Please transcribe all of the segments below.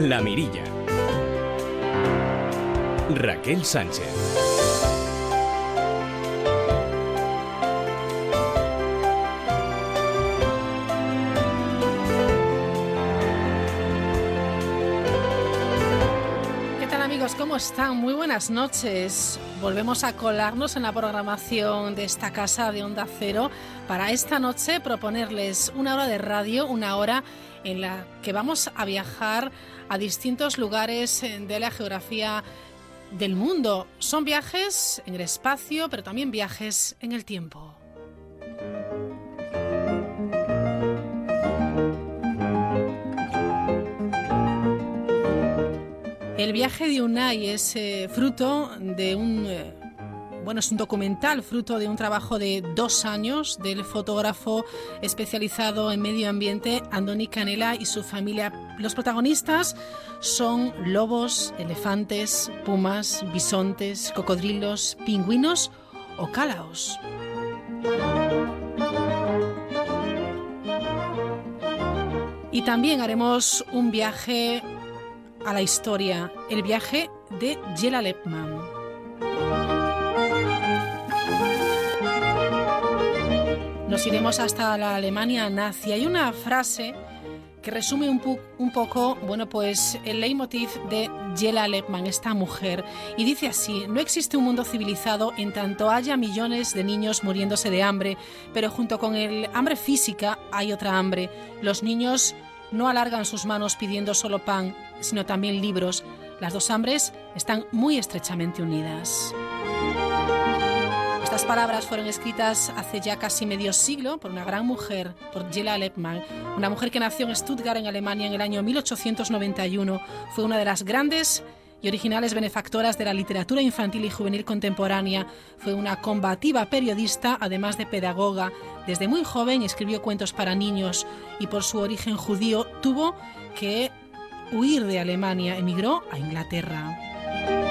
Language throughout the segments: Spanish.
La Mirilla. Raquel Sánchez. ¿cómo están? Muy buenas noches. Volvemos a colarnos en la programación de esta casa de Onda Cero para esta noche proponerles una hora de radio, una hora en la que vamos a viajar a distintos lugares de la geografía del mundo. Son viajes en el espacio, pero también viajes en el tiempo. El viaje de Unai es eh, fruto de un... Eh, bueno, es un documental fruto de un trabajo de dos años del fotógrafo especializado en medio ambiente Andoni Canela y su familia. Los protagonistas son lobos, elefantes, pumas, bisontes, cocodrilos, pingüinos o cálaos. Y también haremos un viaje a la historia, el viaje de Jela Lepman. Nos iremos hasta la Alemania nazi. Hay una frase que resume un, poco, bueno, pues el leitmotiv de Jela Lepman, esta mujer, y dice así: No existe un mundo civilizado en tanto haya millones de niños muriéndose de hambre, pero junto con el hambre física hay otra hambre. Los niños no alargan sus manos pidiendo solo pan, sino también libros. Las dos hambres están muy estrechamente unidas. Estas palabras fueron escritas hace ya casi medio siglo por una gran mujer, por Jela Lepman, una mujer que nació en Stuttgart, en Alemania, en el año 1891. Fue una de las grandes y originales benefactoras de la literatura infantil y juvenil contemporánea. Fue una combativa periodista, además de pedagoga. Desde muy joven escribió cuentos para niños y por su origen judío tuvo que huir de Alemania, emigró a Inglaterra.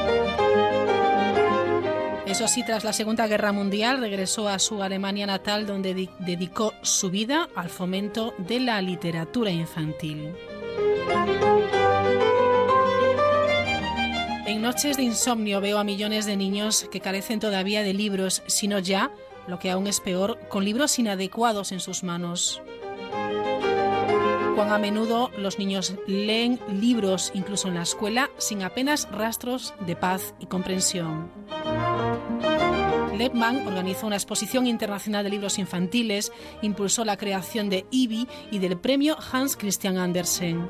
Eso sí, tras la Segunda Guerra Mundial regresó a su Alemania natal donde dedicó su vida al fomento de la literatura infantil. En noches de insomnio veo a millones de niños que carecen todavía de libros, sino ya, lo que aún es peor, con libros inadecuados en sus manos. Cuán a menudo los niños leen libros, incluso en la escuela, sin apenas rastros de paz y comprensión. Lepman organizó una exposición internacional de libros infantiles, impulsó la creación de IBI y del premio Hans Christian Andersen.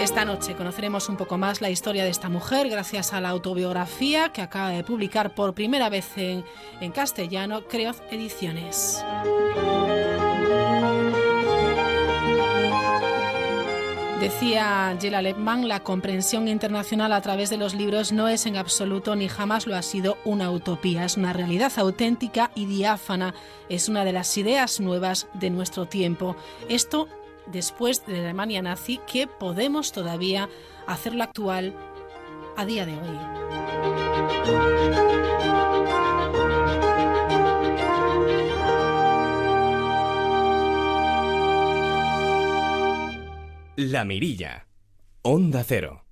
Esta noche conoceremos un poco más la historia de esta mujer gracias a la autobiografía que acaba de publicar por primera vez en, castellano Creoz Ediciones. Decía Jela Lepman, la comprensión internacional a través de los libros no es en absoluto ni jamás lo ha sido una utopía, es una realidad auténtica y diáfana, es una de las ideas nuevas de nuestro tiempo. Esto después de la Alemania nazi que podemos todavía hacerlo actual a día de hoy. La Mirilla, Onda Cero.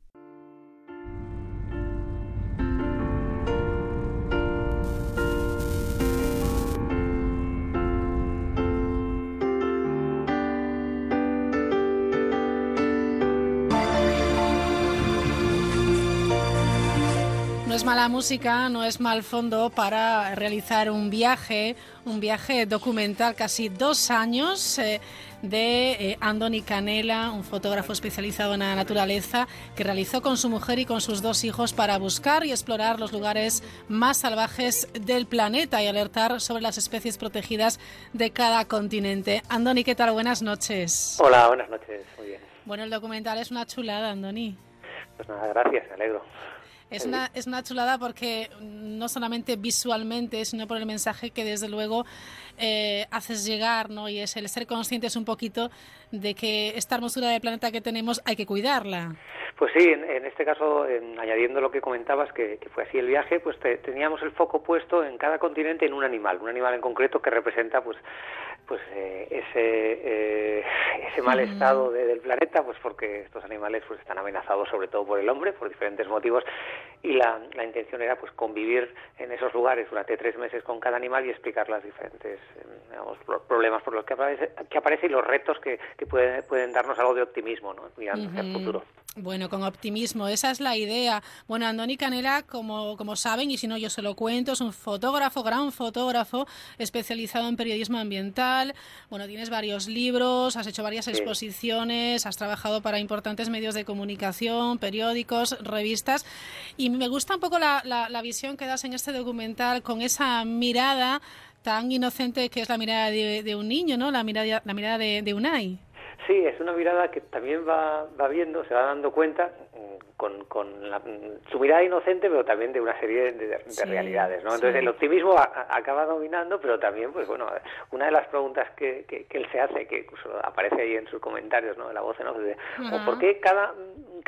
Mala música, no es mal fondo para realizar un viaje, un viaje documental, casi dos años. Eh, de eh, Andoni Canela, un fotógrafo especializado en la naturaleza, que realizó con su mujer y con sus dos hijos para buscar y explorar los lugares más salvajes del planeta y alertar sobre las especies protegidas de cada continente. Andoni, ¿qué tal? Buenas noches. Hola, buenas noches. Muy bien. Bueno, el documental es una chulada, Andoni. Pues nada, gracias, me alegro. Es una, es una chulada porque no solamente visualmente, sino por el mensaje que desde luego eh, haces llegar, ¿no? Y es el ser conscientes un poquito de que esta hermosura del planeta que tenemos hay que cuidarla. Pues sí, en, este caso, añadiendo lo que comentabas, que, fue así el viaje, pues teníamos el foco puesto en cada continente en un animal, un animal en concreto que representa pues pues eh, ese ese mal estado del planeta pues porque estos animales pues están amenazados sobre todo por el hombre por diferentes motivos y la, la intención era pues convivir en esos lugares durante tres meses con cada animal y explicar las diferentes digamos, problemas por los que aparece, que aparece y los retos que, que pueden, pueden darnos algo de optimismo ¿no? mirando hacia el futuro. Bueno, con optimismo, esa es la idea. Bueno, Andoni Canela, como, como saben, y si no yo se lo cuento, es un fotógrafo, gran fotógrafo, especializado en periodismo ambiental. Bueno, tienes varios libros, has hecho varias exposiciones, has trabajado para importantes medios de comunicación, periódicos, revistas. Y me gusta un poco la, la, visión que das en este documental con esa mirada tan inocente que es la mirada de, un niño, ¿no? La mirada, la mirada de, de Unai. Sí, es una mirada que también va, va viendo, se va dando cuenta mm, con, con la, su mirada inocente, pero también de una serie de, realidades, ¿no? Entonces el optimismo acaba dominando, pero también, pues bueno, una de las preguntas que, que, él se hace, que aparece ahí en sus comentarios, ¿no? En la voz, ¿no? De, ¿Por qué cada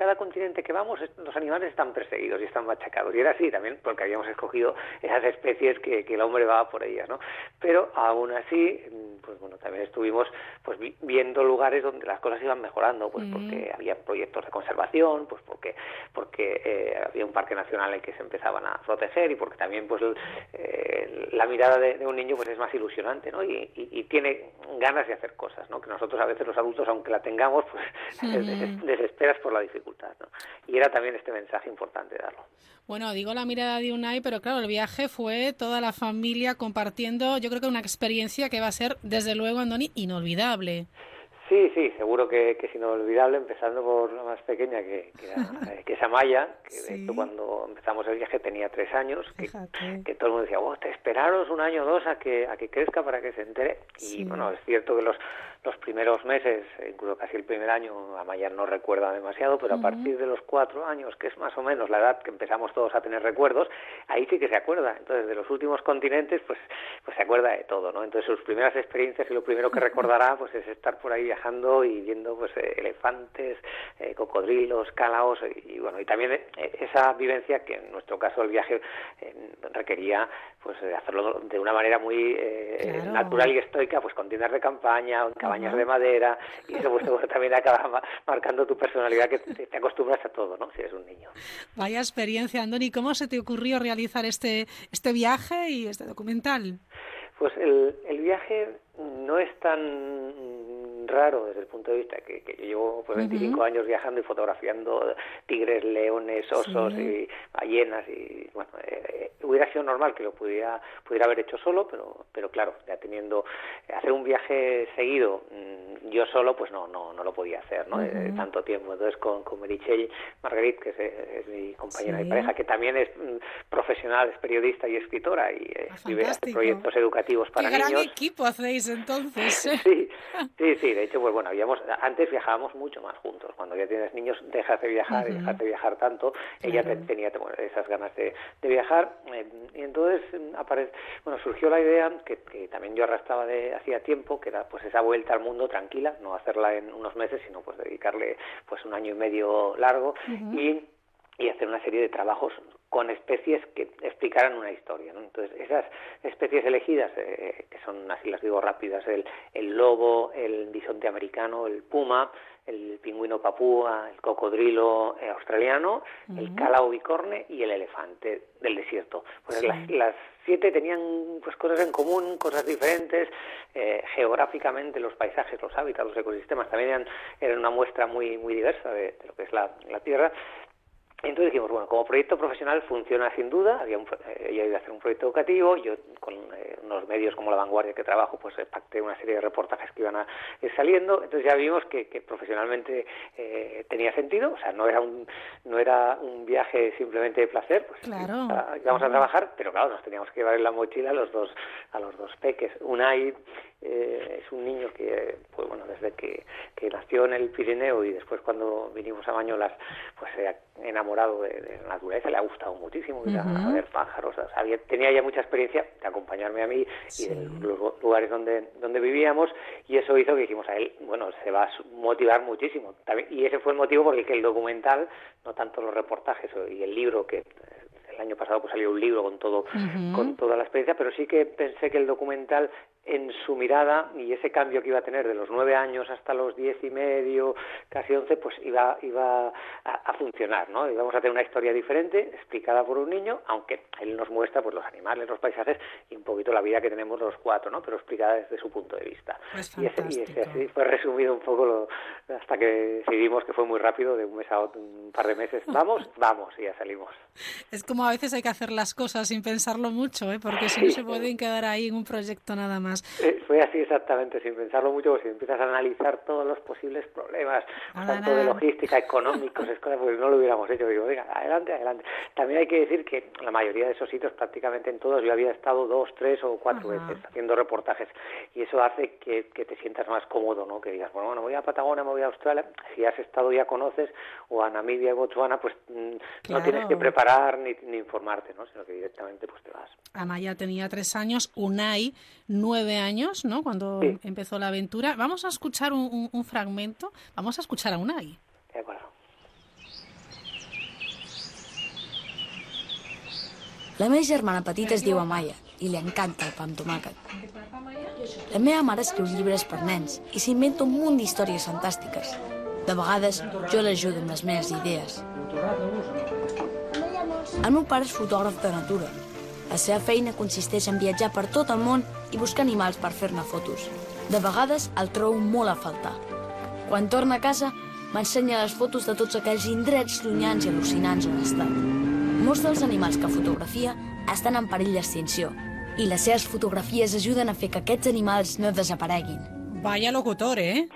cada continente que vamos los animales están perseguidos y están machacados. Y era así también porque habíamos escogido esas especies que, el hombre va por ellas, ¿no? Pero aún así, pues bueno, también estuvimos pues viendo lugares donde las cosas iban mejorando, pues porque había proyectos de conservación, pues porque porque eh, había un parque nacional en el que se empezaban a proteger y porque también pues eh, la mirada de, un niño pues es más ilusionante, ¿no? Y, tiene ganas de hacer cosas, ¿no? Que nosotros a veces los adultos, aunque la tengamos, pues desesperas por la dificultad. Y era también este mensaje importante darlo. Bueno, digo la mirada de Unai, pero claro, el viaje fue toda la familia compartiendo, yo creo que una experiencia que va a ser, desde luego, Andoni, inolvidable. Sí, sí, seguro que, es inolvidable, empezando por la más pequeña, que, que, eh, que es Amaya, que de hecho cuando empezamos el viaje tenía tres años, que, todo el mundo decía, oh, te esperaros un año o dos a que, a que crezca para que se entere. Y bueno, es cierto que los, los primeros meses, incluso casi el primer año, Amaya no recuerda demasiado, pero a partir de los cuatro años, que es más o menos la edad que empezamos todos a tener recuerdos, ahí sí que se acuerda. Entonces, de los últimos continentes, pues, pues se acuerda de todo, ¿no? Entonces, sus primeras experiencias y lo primero que recordará, pues es estar por ahí viajando y viendo pues eh, elefantes, eh, cocodrilos, calaos y, bueno y también eh, esa vivencia que en nuestro caso el viaje requería pues hacerlo de una manera muy natural y estoica pues con tiendas de campaña, cabañas de madera y eso pues también acaba marcando tu personalidad que te, acostumbras a todo, ¿no? Si eres un niño. Vaya experiencia, Andoni, ¿cómo se te ocurrió realizar este este viaje y este documental? Pues el, el viaje no es tan raro desde el punto de vista que, que yo llevo pues 25 años viajando y fotografiando tigres, leones, osos y ballenas y bueno, eh, eh, hubiera sido normal que lo pudiera pudiera haber hecho solo, pero pero claro, ya teniendo hacer un viaje seguido mm, yo solo pues no no no lo podía hacer, ¿no? de, tanto tiempo. Entonces con con Merichel Marguerite, que es, mi compañera de pareja, que también es mm, profesional, es periodista y escritora y eh, ah, escribe proyectos educativos para Qué niños. gran equipo hacéis entonces. sí, sí, sí, de hecho, pues bueno, habíamos, antes viajábamos mucho más juntos. Cuando ya tienes niños, dejas de viajar y dejas de viajar tanto. Ella tenía esas ganas de, viajar. Eh, y entonces, mm, aparece, bueno, surgió la idea que, también yo arrastraba de hacía tiempo, que era pues esa vuelta al mundo tranquila, no hacerla en unos meses, sino pues dedicarle pues un año y medio largo y y hacer una serie de trabajos con especies que explicaran una historia. ¿no? Entonces, esas especies elegidas, eh, que son, así las digo rápidas, el, el lobo, el bisonte americano, el puma, el pingüino papúa, el cocodrilo eh, australiano, el calao bicorne y el elefante del desierto. Pues las, siete tenían pues cosas en común, cosas diferentes, eh, geográficamente los paisajes, los hábitats, los ecosistemas también eran, eran una muestra muy muy diversa de, de lo que es la, la Tierra entonces dijimos, bueno, como proyecto profesional funciona sin duda, había un, eh, ella iba a hacer un proyecto educativo, yo con eh, unos medios como La Vanguardia que trabajo, pues eh, pacté una serie de reportajes que iban a ir saliendo, entonces ya vimos que, profesionalmente tenía sentido, o sea, no era un no era un viaje simplemente de placer, pues claro. íbamos a trabajar, pero claro, nos teníamos que llevar en la mochila a los dos, a los dos peques, Unai eh, es un niño que, pues bueno, desde que, que, nació en el Pirineo y después cuando vinimos a Bañolas, pues se ha enamorado de, la naturaleza, le ha gustado muchísimo ir a, ver pájaros, tenía ya mucha experiencia de acompañarme a mí y de los lugares donde, donde vivíamos y eso hizo que dijimos a él, bueno, se va a motivar muchísimo. y ese fue el motivo por el que el documental, no tanto los reportajes y el libro que el año pasado pues salió un libro con todo con toda la experiencia pero sí que pensé que el documental en su mirada y ese cambio que iba a tener de los nueve años hasta los diez y medio, casi once, pues iba, iba a, funcionar, ¿no? Íbamos a tener una historia diferente, explicada por un niño, aunque él nos muestra pues los animales, los paisajes y un poquito la vida que tenemos los cuatro, ¿no? Pero explicada desde su punto de vista. y, ese, y ese así fue resumido un poco lo, hasta que decidimos que fue muy rápido, de un mes a otro, un par de meses, vamos, vamos, y ya salimos. Es como a veces hay que hacer las cosas sin pensarlo mucho, ¿eh? Porque si no se pueden quedar ahí en un proyecto nada más. Eh, fue así exactamente, sin pensarlo mucho, porque si empiezas a analizar todos los posibles problemas, tanto de logística, económicos, escuelas, pues no lo hubiéramos hecho. Digo, venga, adelante, adelante. También hay que decir que la mayoría de esos sitios, prácticamente en todos, yo había estado dos, tres o cuatro veces haciendo reportajes y eso hace que, te sientas más cómodo, ¿no? Que digas, bueno, bueno, voy a Patagonia, me voy a Australia. Si has estado ya conoces, o a Namibia y Botswana, pues mm, no tienes que preparar ni, ni informarte, ¿no? Sino que directamente pues te vas. Amaya tenía tres años, Unai nueve años, ¿no? Cuando empezó la aventura. Vamos a escuchar un, un, fragmento. Vamos a escuchar a Unai. De acuerdo. La meva germana petita es diu Amaya i li encanta el pa amb tomàquet. La meva mare escriu llibres per nens i s'inventa un munt d'històries fantàstiques. De vegades jo l'ajudo amb les meves idees. El meu pare és fotògraf de natura la seva feina consisteix en viatjar per tot el món i buscar animals per fer-ne fotos. De vegades el trobo molt a faltar. Quan torna a casa, m'ensenya les fotos de tots aquells indrets llunyans i al·lucinants on ha estat. Molts dels animals que fotografia estan en perill d'extinció i les seves fotografies ajuden a fer que aquests animals no desapareguin. Vaya locutor, ¿eh?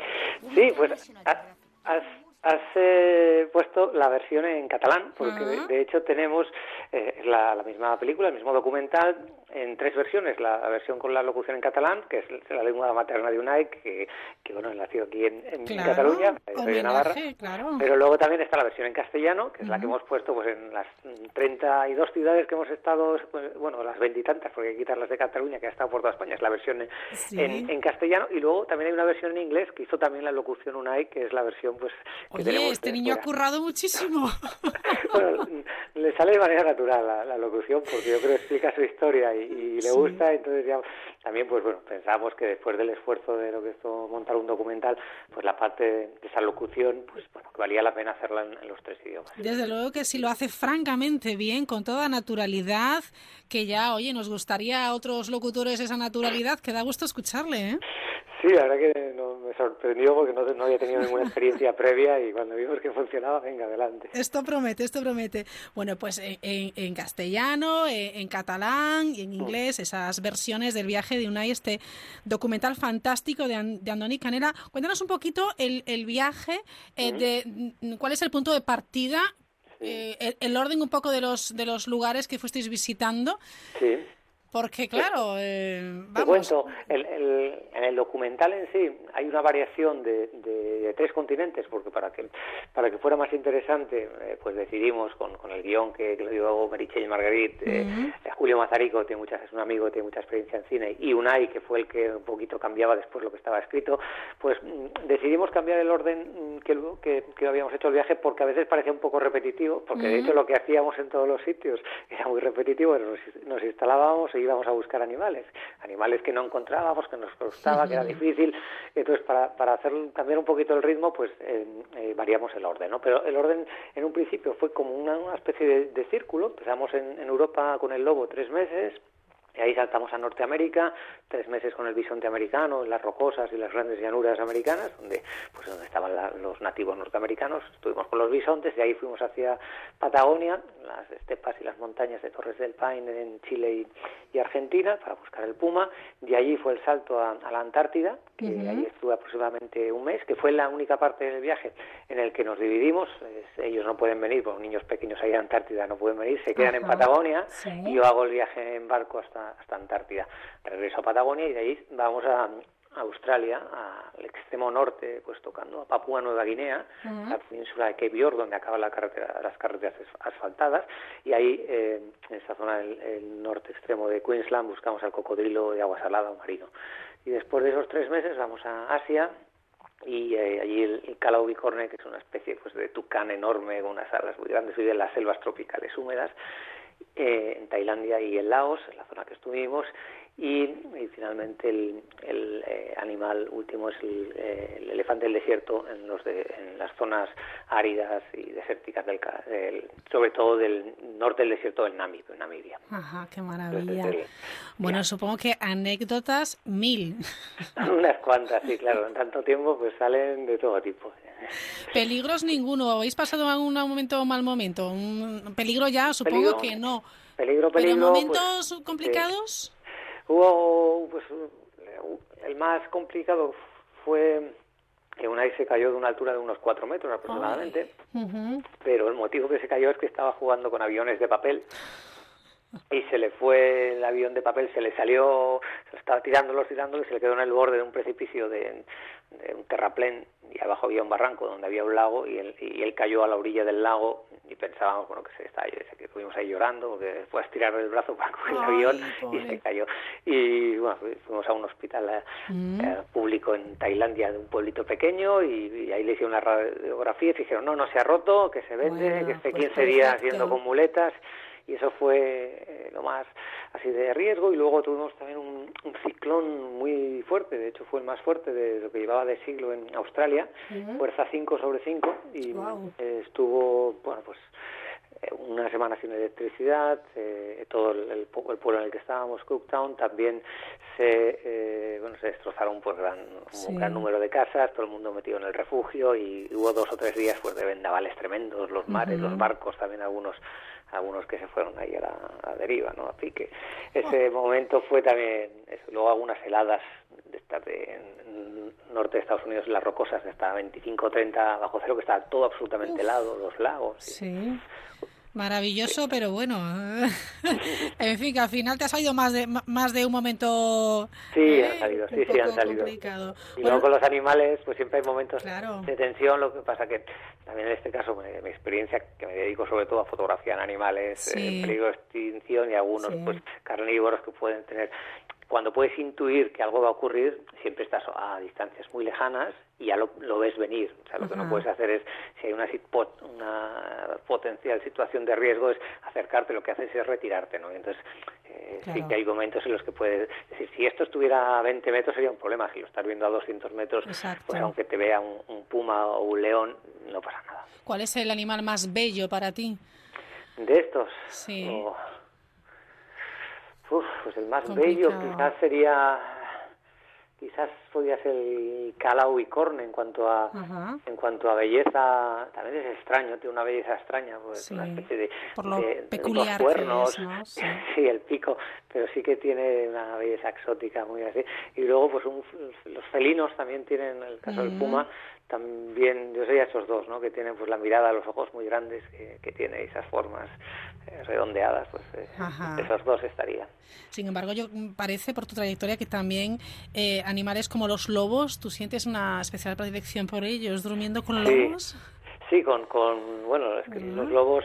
Sí, pues has, has eh, puesto la versión en catalán, porque de, de, hecho tenemos eh, la, la, misma película, el mismo documental, en tres versiones. La, versión con la locución en catalán, que es la lengua materna de UNAI, que, que bueno, nació aquí en, en Cataluña, en Navarra. Claro. Pero luego también está la versión en castellano, que es la que hemos puesto pues en las 32 ciudades que hemos estado, pues, bueno, las veintitantas, porque hay que quitarlas de Cataluña, que ha estado por toda España, es la versión en, en, castellano. Y luego también hay una versión en inglés que hizo también la locución UNAI, que es la versión pues Oye, este niño ha currado muchísimo. bueno, le sale de manera natural la, la locución, porque yo creo que explica su historia y y, le gusta, entonces ya también pues bueno, pensamos que después del esfuerzo de lo que esto montar un documental, pues la parte de esa locución, pues bueno, que valía la pena hacerla en, los tres idiomas. Desde luego que si lo hace francamente bien, con toda naturalidad, que ya, oye, nos gustaría a otros locutores esa naturalidad, que da gusto escucharle, ¿eh? Sí, la verdad que no, me sorprendió porque no, no, había tenido ninguna experiencia previa y cuando vimos que funcionaba, venga, adelante. Esto promete, esto promete. Bueno, pues en, en, castellano, en, catalán y en inglés, esas versiones del viaje de Unai, este documental fantástico de, de Andoni Canela. Cuéntanos un poquito el, el viaje, eh, de cuál es el punto de partida, eh, el, el, orden un poco de los, de los lugares que fuisteis visitando. Sí. Porque claro, eh, vamos. Te cuento, el, el, en el documental en sí hay una variación de, de, tres continentes, porque para que para que fuera más interesante, eh, pues decidimos con, con el guion que, lo dio Merichel Margarit, eh, Julio Mazarico tiene muchas, es un amigo, tiene mucha experiencia en cine, y Unai, que fue el que un poquito cambiaba después lo que estaba escrito, pues mm, decidimos cambiar el orden mm, que, que, que, habíamos hecho el viaje, porque a veces parecía un poco repetitivo, porque de hecho lo que hacíamos en todos los sitios era muy repetitivo, nos, nos instalábamos y íbamos a buscar animales, animales que no encontrábamos, que nos costaba, que era difícil. Entonces, para, para hacer cambiar un poquito el ritmo, pues eh, eh, variamos el orden, ¿no? Pero el orden en un principio fue como una, una especie de, de, círculo. Empezamos en, en Europa con el lobo tres meses, y ahí saltamos a Norteamérica, tres meses con el bisonte americano, en las rocosas y las grandes llanuras americanas, donde, pues, donde estaban los nativos norteamericanos. Estuvimos con los bisontes, y ahí fuimos hacia Patagonia, las estepas y las montañas de Torres del Paine en Chile y, Argentina, para buscar el puma. De allí fue el salto a, la Antártida, que ahí estuve aproximadamente un mes, que fue la única parte del viaje en el que nos dividimos. ellos no pueden venir, porque niños pequeños ahí a Antártida no pueden venir, se quedan en Patagonia, y yo hago el viaje en barco hasta hasta, Antártida. Regreso a Patagonia y de ahí vamos a, Australia, al extremo norte, pues tocando a Papúa Nueva Guinea, la península de Cape York, donde acaban la carretera, las carreteras asfaltadas, y ahí, eh, en esa zona del norte extremo de Queensland, buscamos al cocodrilo de agua salada o marino. Y después de esos tres meses vamos a Asia, y eh, allí el, el Calaubicorne, que es una especie pues de tucán enorme con unas alas muy grandes, vive en las selvas tropicales húmedas, eh, en Tailandia y en Laos, en la zona que estuvimos, y, finalmente el, eh, animal último es eh, el, elefante del desierto en, los en las zonas áridas y desérticas del, sobre todo del norte del desierto del Namibia. Ajá, qué maravilla. bueno, supongo que anécdotas mil. Unas cuantas, sí, claro. En tanto tiempo pues salen de todo tipo. Peligros ninguno. ¿Habéis pasado algún momento o mal momento? ¿Un peligro ya? Supongo que no. Peligro, peligro. Pues, momentos complicados? Hubo, pues, el más complicado fue que una vez se cayó de una altura de unos cuatro metros aproximadamente, pero el motivo que se cayó es que estaba jugando con aviones de papel y se le fue el avión de papel, se le salió, se estaba tirándolos, tirándolos y se le quedó en el borde de un precipicio de, un terraplén y abajo había un barranco donde había un lago y él, y él cayó a la orilla del lago y pensábamos bueno que se está que estuvimos ahí llorando porque a estirar el brazo para coger el avión y se cayó. Y bueno fuimos a un hospital eh, mm. eh, público en Tailandia de un pueblito pequeño y, ahí le hicieron una radiografía y dijeron no no se ha roto que se vende que esté 15 pues días yendo con muletas y eso fue eh, lo más así de riesgo. Y luego tuvimos también un, ciclón muy fuerte, de hecho fue el más fuerte de lo que llevaba de siglo en Australia, fuerza 5 sobre 5 y estuvo, bueno, pues eh, una semana sin electricidad, eh, todo el, el, pueblo en el que estábamos, Cooktown, también se, eh, bueno, se destrozaron pues gran, un gran número de casas, todo el mundo metido en el refugio y hubo dos o tres días pues de vendavales tremendos, los mares, los barcos, también algunos algunos que se fueron ahí a la deriva, ¿no? A pique. Ese momento fue también, luego algunas heladas de estar de, en norte de Estados Unidos, las rocosas de hasta 25 30 bajo cero, que estaba todo absolutamente helado, los lagos. Sí. Maravilloso, pero bueno. en fin, que al final te ha salido más de, más de un momento. Sí, ¿eh? han salido, sí, sí, han salido. Y luego con los animales, pues siempre hay momentos de tensión. Lo que pasa que también en este caso, mi, experiencia, que me dedico sobre todo a fotografiar animales en peligro de extinción y algunos pues carnívoros que pueden tener cuando puedes intuir que algo va a ocurrir, siempre estás a distancias muy lejanas y ya lo, ves venir. O sea, lo que no puedes hacer es, si hay una, una potencial situación de riesgo, es acercarte, lo que haces es retirarte, ¿no? entonces, eh, sí que hay momentos en los que puedes decir, si esto estuviera a 20 metros sería un problema, si lo estás viendo a 200 metros, pues aunque te vea un, puma o un león, no pasa nada. ¿Cuál es el animal más bello para ti? De estos. Sí. Uf, pues el más bello quizás sería quizás podría ser el Calau y Corne en cuanto a en cuanto a belleza. También es extraño tiene una belleza extraña pues una especie de, Por lo peculiar cuernos. sí. El pico pero sí que tiene una belleza exótica muy así. Y luego pues los felinos también tienen el caso del puma también yo sé esos dos no que tienen pues la mirada los ojos muy grandes que, que tiene esas formas eh, redondeadas pues eh, esos dos estarían. Sin embargo yo parece por tu trayectoria que también eh, animales como los lobos tú sientes una especial predilección por ellos durmiendo con lobos Sí, con, con bueno, es que los lobos,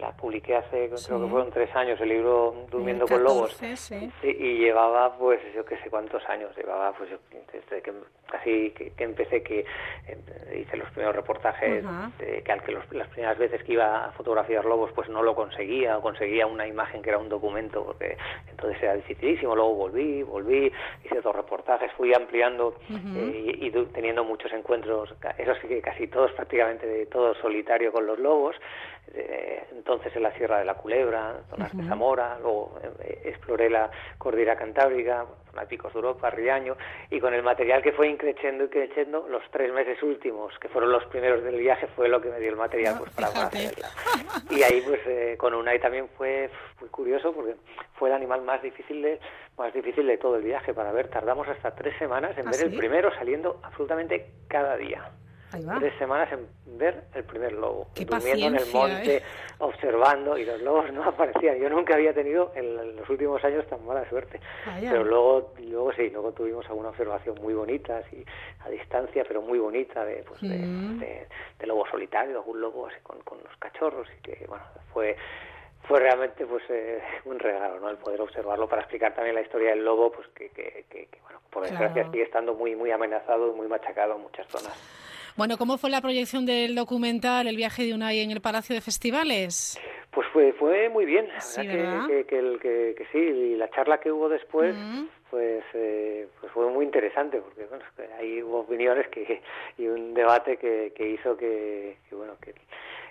la publiqué hace, creo que fueron tres años, el libro Durmiendo con Lobos. Sí. Y, llevaba, pues, yo qué sé cuántos años, llevaba, pues, desde que casi que, empecé que eh, hice los primeros reportajes, que al que las primeras veces que iba a fotografiar lobos, pues no lo conseguía, o conseguía una imagen que era un documento, porque entonces era dificilísimo, luego volví, volví, hice dos reportajes, fui ampliando eh, y teniendo muchos encuentros, eso sí que casi todos prácticamente de todo solitario con los lobos, entonces en la Sierra de la Culebra, zonas de Zamora, luego eh, exploré la cordillera cantábrica, zona de Picos de Europa, Riaño, y con el material que fue increciendo y creciendo, los tres meses últimos, que fueron los primeros del viaje, fue lo que me dio el material pues, para, hacerla. Y ahí pues eh, con Unai también fue muy curioso porque fue el animal más difícil de más difícil de todo el viaje para ver. Tardamos hasta tres semanas en ¿Ah, ver el primero saliendo absolutamente cada día tres semanas en ver el primer lobo, durmiendo en el monte, ¿eh? observando, y los lobos no aparecían. Yo nunca había tenido en los últimos años tan mala suerte. Pero luego, luego sí, luego tuvimos alguna observación muy bonita, así, a distancia, pero muy bonita, de, pues, de, mm. lobo solitario, algún lobo así con, con los cachorros, y que, bueno, fue fue realmente pues eh, un regalo no el poder observarlo para explicar también la historia del lobo pues que, que, que, bueno por desgracia sigue estando muy muy amenazado y muy machacado en muchas zonas bueno, ¿cómo fue la proyección del documental El viaje de Unai en el Palacio de Festivales? Pues fue, fue muy bien, sí, que, que, que, que, sí, y la charla que hubo después, pues, eh, pues fue muy interesante, porque bueno, ahí hubo opiniones que, y un debate que, que hizo que, que bueno, que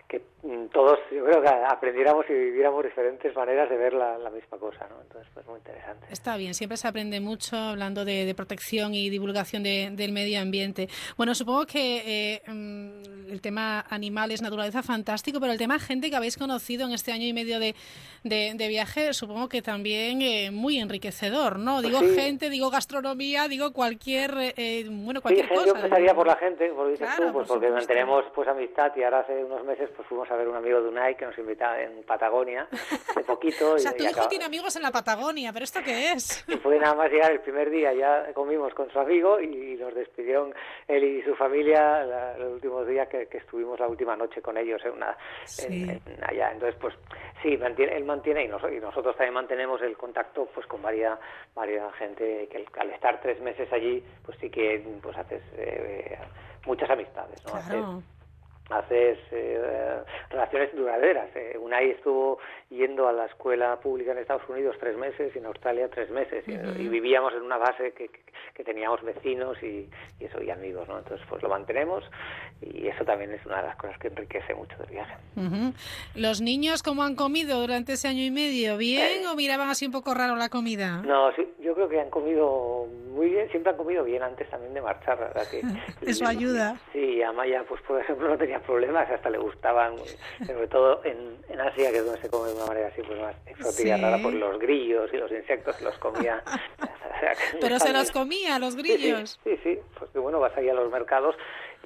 que mm, todos, yo creo que aprendiéramos y viviéramos diferentes maneras de ver la, misma cosa, ¿no? Entonces, pues muy interesante. Está bien, siempre se aprende mucho hablando de, protección y divulgación del medio ambiente. Bueno, supongo que eh, mm, el tema animales, naturaleza, fantástico, pero el tema gente que habéis conocido en este año y medio de, de, viaje, supongo que también eh, muy enriquecedor, ¿no? Digo Pues gente, digo gastronomía, digo cualquier, eh, bueno, cualquier sí, cosa. Yo empezaría por la gente, por dices tú, pues porque mantenemos pues amistad y ahora hace unos meses pues fuimos a ver un amigo de Unai que nos invitaba en Patagonia hace poquito. o sea, tu hijo tiene amigos en la Patagonia, ¿pero esto qué es? Y fue nada más llegar el primer día, ya comimos con su amigo y nos despidieron él y su familia la, los últimos días que, que, estuvimos la última noche con ellos en una sí. en, en allá. Entonces, pues sí, mantiene, él mantiene y, nos, y, nosotros también mantenemos el contacto pues con varias, varias gente que al estar tres meses allí, pues sí que pues haces eh, muchas amistades, ¿no? Claro. Haces, haces eh, relaciones duraderas. Eh, Unai estuvo yendo a la escuela pública en Estados Unidos tres meses y en Australia tres meses y, vivíamos en una base que, que, que teníamos vecinos y, y, eso y amigos, ¿no? Entonces pues lo mantenemos y eso también es una de las cosas que enriquece mucho del viaje. Uh -huh. ¿Los niños cómo han comido durante ese año y medio? ¿Bien eh, o miraban así un poco raro la comida? No, sí, yo creo que han comido muy bien, siempre han comido bien antes también de marchar, ¿verdad? Que, eso ayuda. Sí, a Maya pues por ejemplo no tenía problemas, hasta le gustaban, sobre todo en, en Asia, que es donde se come de una manera así, pues más exótica, Sí. rara, por los grillos y los insectos los comía. Pero se los comía, los grillos. Sí, sí, sí, pues que bueno, vas ahí a los mercados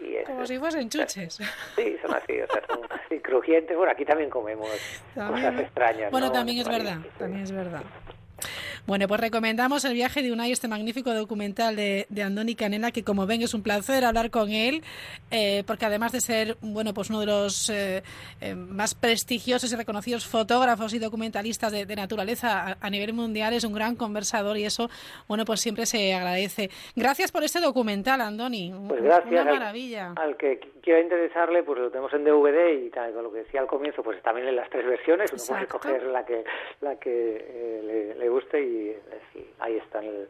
y... Es, Como si fuesen chuches. Sí, son así, o sea, son así crujientes. Bueno, aquí también comemos también. cosas extrañas. Bueno, ¿no? también es verdad, también es verdad. Bueno, pues recomendamos el viaje de Unai, este magnífico documental de, de Andoni Canela, que como ven es un placer hablar con él, eh, porque además de ser bueno, pues uno de los eh, eh, más prestigiosos y reconocidos fotógrafos y documentalistas de, de naturaleza a, a, nivel mundial, es un gran conversador y eso, bueno, pues siempre se agradece. Gracias por este documental, Andoni. Pues gracias. Una maravilla. Al, al que quiera interesarle, pues lo tenemos en DVD y tal, con lo que decía al comienzo, pues también en las tres versiones, uno Exacto. puede escoger la que, la que le, le guste y ahí está en,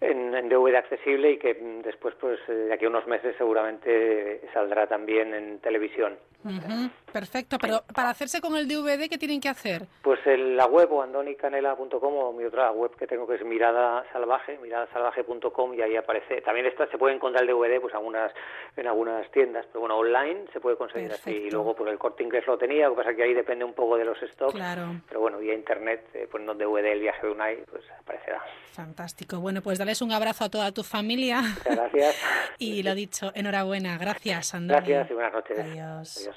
en, en, DVD accesible y que después, pues de aquí a unos meses seguramente saldrá también en televisión. Uh -huh. Perfecto, pero para hacerse con el DVD, ¿qué tienen que hacer? Pues en la web o andonicanela.com o mi otra web que tengo que es Mirada Salvaje, miradasalvaje.com y ahí aparece. También está, se puede encontrar el DVD pues algunas, en algunas tiendas, pero bueno, online se puede conseguir Perfecto. así. Y luego por el corte inglés lo tenía, lo que pasa es que ahí depende un poco de los stocks. Claro. Pero bueno, vía internet, eh, poniendo DVD el viaje de Unai, pues aparecerá. Fantástico. Bueno, pues un abrazo a toda tu familia. Muchas gracias. y lo dicho, enhorabuena. Gracias, Andoni. Gracias y buenas noches. Adiós. Adiós.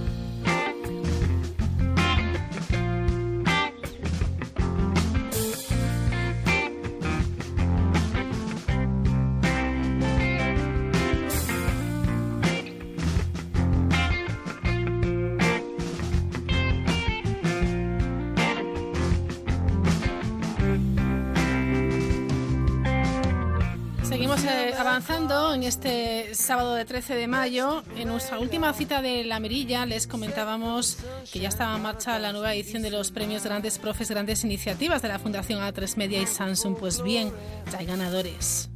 Este sábado de 13 de mayo, en nuestra última cita de La Mirilla les comentábamos que ya estaba en marcha la nueva edición de los premios Grandes Profes, Grandes Iniciativas de la Fundación A3 Media y Samsung. Pues bien, ya hay ganadores.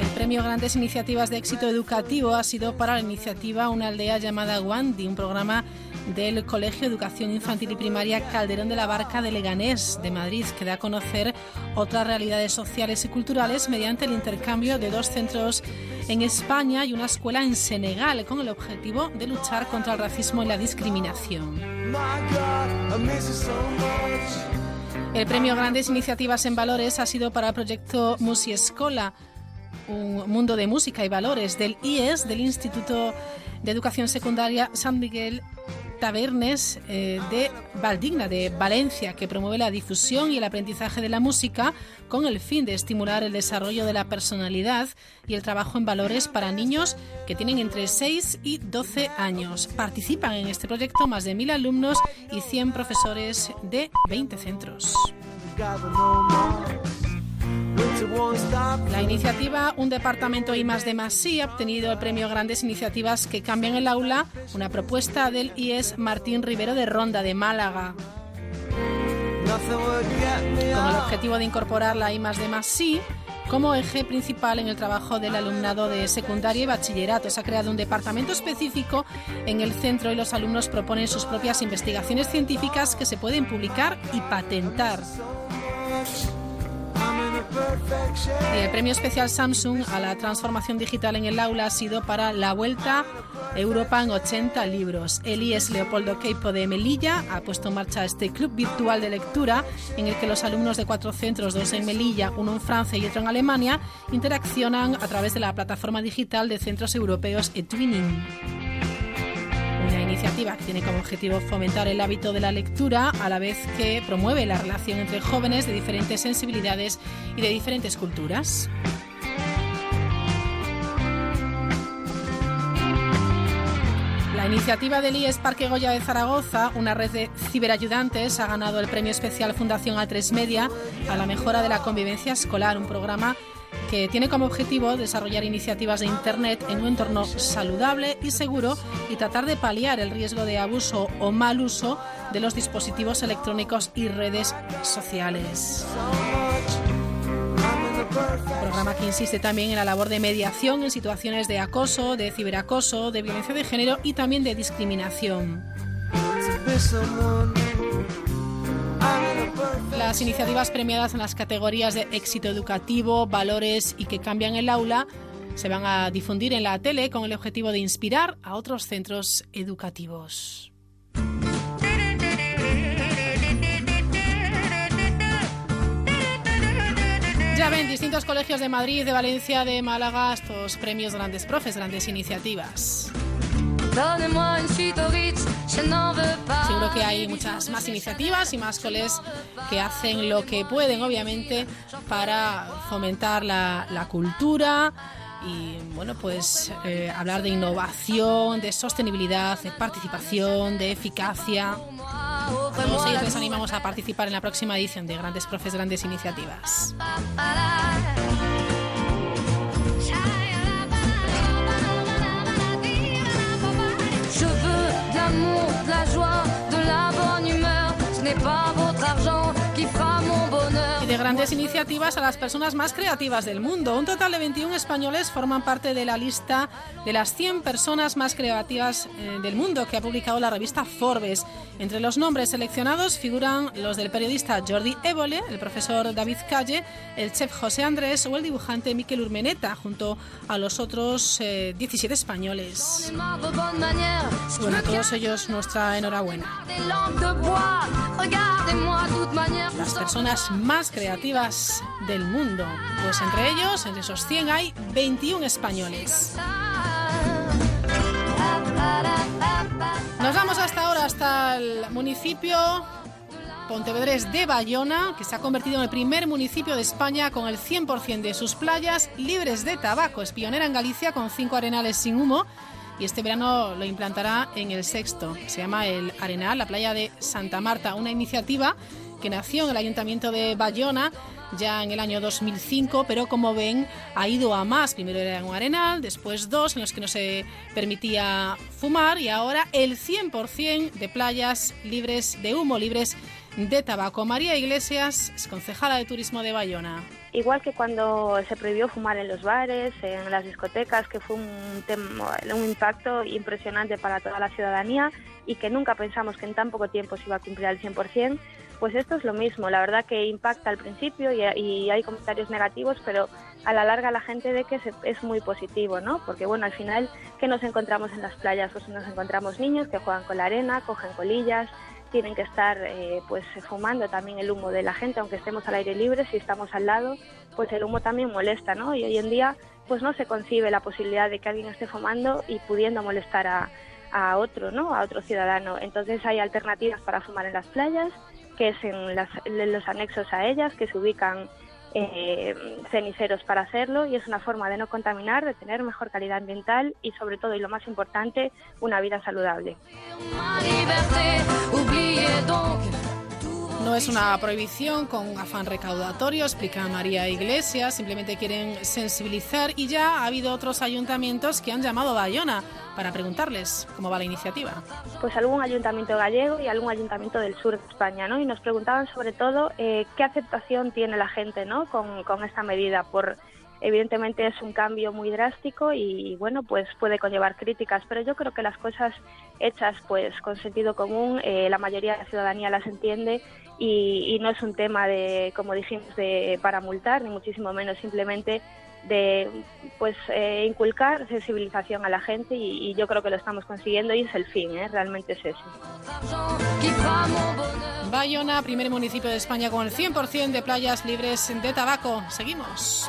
El premio Grandes Iniciativas de Éxito Educativo ha sido para la iniciativa Una aldea llamada Wandi, un programa del Colegio de Educación Infantil y Primaria Calderón de la Barca de Leganés de Madrid, que da a conocer otras realidades sociales y culturales mediante el intercambio de dos centros en España y una escuela en Senegal, con el objetivo de luchar contra el racismo y la discriminación. El premio Grandes Iniciativas en Valores ha sido para el proyecto Musiescola, un mundo de música y valores del IES, del Instituto de Educación Secundaria San Miguel Tabernes eh, de Valdigna, de Valencia, que promueve la difusión y el aprendizaje de la música con el fin de estimular el desarrollo de la personalidad y el trabajo en valores para niños que tienen entre 6 y 12 años. Participan en este proyecto más de mil alumnos y 100 profesores de 20 centros. La iniciativa Un Departamento I más de más ha obtenido el premio Grandes Iniciativas que cambian el aula, una propuesta del IES Martín Rivero de Ronda de Málaga. Con el objetivo de incorporar la I más de más como eje principal en el trabajo del alumnado de secundaria y bachillerato. Se ha creado un departamento específico en el centro y los alumnos proponen sus propias investigaciones científicas que se pueden publicar y patentar. El premio especial Samsung a la transformación digital en el aula ha sido para la Vuelta Europa en 80 libros. Elías Leopoldo Queipo de Melilla ha puesto en marcha este club virtual de lectura en el que los alumnos de cuatro centros, dos en Melilla, uno en Francia y otro en Alemania, interaccionan a través de la plataforma digital de centros europeos eTwinning iniciativa que tiene como objetivo fomentar el hábito de la lectura a la vez que promueve la relación entre jóvenes de diferentes sensibilidades y de diferentes culturas. La iniciativa del IES Parque Goya de Zaragoza, una red de ciberayudantes, ha ganado el premio especial Fundación A3 Media a la mejora de la convivencia escolar, un programa que tiene como objetivo desarrollar iniciativas de Internet en un entorno saludable y seguro y tratar de paliar el riesgo de abuso o mal uso de los dispositivos electrónicos y redes sociales. Programa que insiste también en la labor de mediación en situaciones de acoso, de ciberacoso, de violencia de género y también de discriminación. Las iniciativas premiadas en las categorías de éxito educativo, valores y que cambian el aula se van a difundir en la tele con el objetivo de inspirar a otros centros educativos. Ya ven, distintos colegios de Madrid, de Valencia, de Málaga, estos premios grandes profes, grandes iniciativas. Seguro que hay muchas más iniciativas y más coles que hacen lo que pueden, obviamente, para fomentar la, cultura y bueno pues eh, hablar de innovación, de sostenibilidad, de participación, de eficacia. Todos ellos les animamos a participar en la próxima edición de Grandes Profes, Grandes Iniciativas. La joie, de la bonne humeur. Ce n'est pas votre grandes iniciativas a las personas más creativas del mundo. Un total de 21 españoles forman parte de la lista de las 100 personas más creativas eh, del mundo que ha publicado la revista Forbes. Entre los nombres seleccionados figuran los del periodista Jordi Évole, el profesor David Calle, el chef José Andrés o el dibujante Miquel Urmeneta, junto a los otros 17 eh, españoles. Bueno, a todos ellos nuestra enhorabuena. Las personas más creativas del mundo. Pues entre ellos, entre esos 100 hay 21 españoles. Nos vamos hasta ahora, hasta el municipio Pontevedrés de Bayona, que se ha convertido en el primer municipio de España con el 100% de sus playas libres de tabaco. Es pionera en Galicia con cinco arenales sin humo y este verano lo implantará en el sexto. Se llama el Arenal, la playa de Santa Marta, una iniciativa que nació en el Ayuntamiento de Bayona ya en el año 2005, pero como ven ha ido a más. Primero era un arenal, después dos en los que no se permitía fumar y ahora el 100% de playas libres de humo, libres de tabaco. María Iglesias es concejala de turismo de Bayona. Igual que cuando se prohibió fumar en los bares, en las discotecas, que fue un, un impacto impresionante para toda la ciudadanía y que nunca pensamos que en tan poco tiempo se iba a cumplir al 100%, pues esto es lo mismo, la verdad que impacta al principio y, hay comentarios negativos, pero a la larga la gente ve que es muy positivo, ¿no? Porque bueno, al final, ¿qué nos encontramos en las playas? Pues nos encontramos niños que juegan con la arena, cogen colillas, tienen que estar eh, pues fumando también el humo de la gente, aunque estemos al aire libre, si estamos al lado, pues el humo también molesta, ¿no? Y hoy en día pues no se concibe la posibilidad de que alguien esté fumando y pudiendo molestar a, a otro, ¿no? A otro ciudadano. Entonces hay alternativas para fumar en las playas, que es en, los anexos a ellas, que se ubican eh, ceniceros para hacerlo y es una forma de no contaminar, de tener mejor calidad ambiental y sobre todo, y lo más importante, una vida saludable. No es una prohibición con afán recaudatorio, explica María Iglesias, simplemente quieren sensibilizar y ya ha habido otros ayuntamientos que han llamado a Bayona para preguntarles cómo va la iniciativa. Pues algún ayuntamiento gallego y algún ayuntamiento del sur de España, ¿no? Y nos preguntaban sobre todo eh, qué aceptación tiene la gente, ¿no? Con, con esta medida por evidentemente es un cambio muy drástico y bueno pues puede conllevar críticas pero yo creo que las cosas hechas pues con sentido común eh, la mayoría de la ciudadanía las entiende y, no es un tema de, como dijimos, de para multar, ni muchísimo menos, simplemente de pues eh, inculcar sensibilización a la gente y, yo creo que lo estamos consiguiendo y es el fin, ¿eh? realmente es eso. Bayona, primer municipio de España con el 100% de playas libres de tabaco. Seguimos.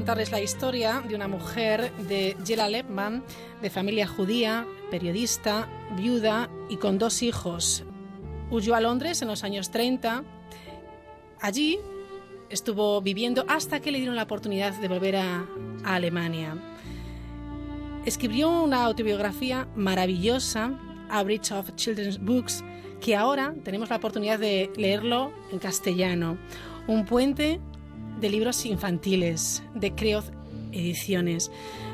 Contarles la historia de una mujer de Jela Lepman, de familia judía, periodista, viuda y con dos hijos. Huyó a Londres en los años 30. Allí estuvo viviendo hasta que le dieron la oportunidad de volver a, a Alemania. Escribió una autobiografía maravillosa, A Bridge of Children's Books, que ahora tenemos la oportunidad de leerlo en castellano. Un puente de libros infantiles de Creoz Ediciones.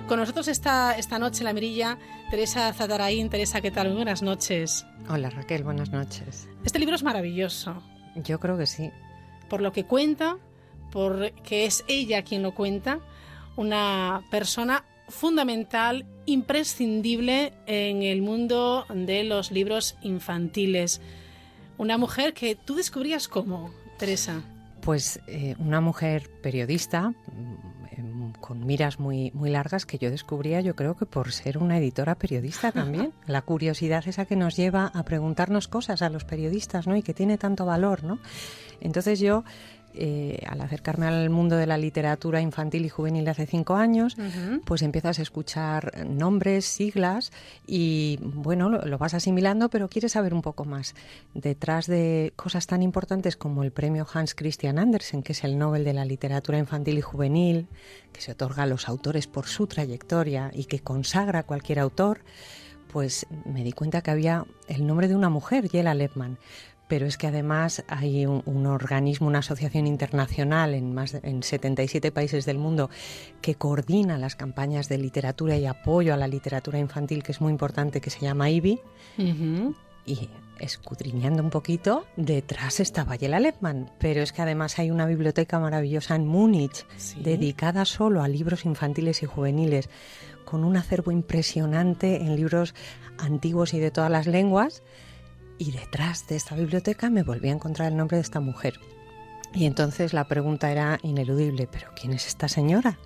Con nosotros está esta noche la mirilla Teresa Zataraín. Teresa, ¿qué tal? buenas noches. Hola Raquel, buenas noches. Este libro es maravilloso. Yo creo que sí. Por lo que cuenta, porque es ella quien lo cuenta, una persona fundamental, imprescindible en el mundo de los libros infantiles. Una mujer que tú descubrías cómo, Teresa. Pues eh, una mujer periodista mm, em, con miras muy, muy largas que yo descubría, yo creo que por ser una editora periodista también. La curiosidad esa que nos lleva a preguntarnos cosas a los periodistas, ¿no? Y que tiene tanto valor, ¿no? Entonces yo eh, al acercarme al mundo de la literatura infantil y juvenil hace cinco años, pues empiezas a escuchar nombres, siglas y bueno, lo, vas asimilando, pero quieres saber un poco más. Detrás de cosas tan importantes como el premio Hans Christian Andersen, que es el Nobel de la literatura infantil y juvenil, que se otorga a los autores por su trayectoria y que consagra a cualquier autor, pues me di cuenta que había el nombre de una mujer, Yela Lepman pero es que además hay un, organismo, una asociación internacional en más en 77 países del mundo que coordina las campañas de literatura y apoyo a la literatura infantil, que es muy importante, que se llama IBI. Y escudriñando un poquito, detrás estaba Yela Lepman, pero es que además hay una biblioteca maravillosa en Múnich dedicada solo a libros infantiles y juveniles, con un acervo impresionante en libros antiguos y de todas las lenguas y detrás de esta biblioteca me volví a encontrar el nombre de esta mujer. Y entonces la pregunta era ineludible, ¿pero quién es esta señora?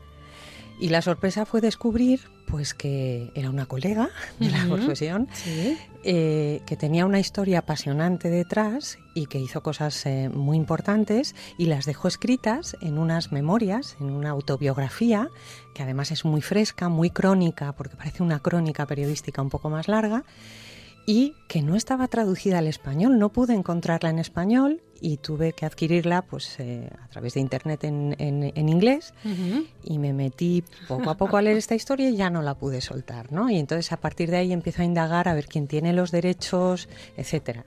Y la sorpresa fue descubrir pues que era una colega de la profesión, eh, que tenía una historia apasionante detrás y que hizo cosas eh, muy importantes y las dejó escritas en unas memorias, en una autobiografía, que además es muy fresca, muy crónica, porque parece una crónica periodística un poco más larga, y que no estaba traducida al español. No pude encontrarla en español y tuve que adquirirla pues eh, a través de internet en, en, inglés y me metí poco a poco a leer esta historia y ya no la pude soltar, ¿no? Y entonces a partir de ahí empiezo a indagar a ver quién tiene los derechos, etcétera.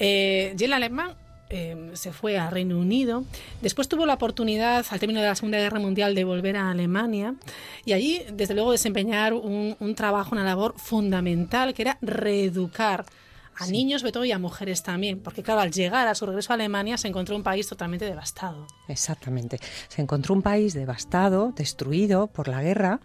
Eh, Alemán em, se fue a Reino Unido. Después tuvo la oportunidad, al término de la Segunda Guerra Mundial, de volver a Alemania y allí, desde luego, desempeñar un, un trabajo, una labor fundamental, que era reeducar a niños, sobre todo, y a mujeres también, porque claro, al llegar a su regreso a Alemania se encontró un país totalmente devastado. Exactamente, se encontró un país devastado, destruido por la guerra,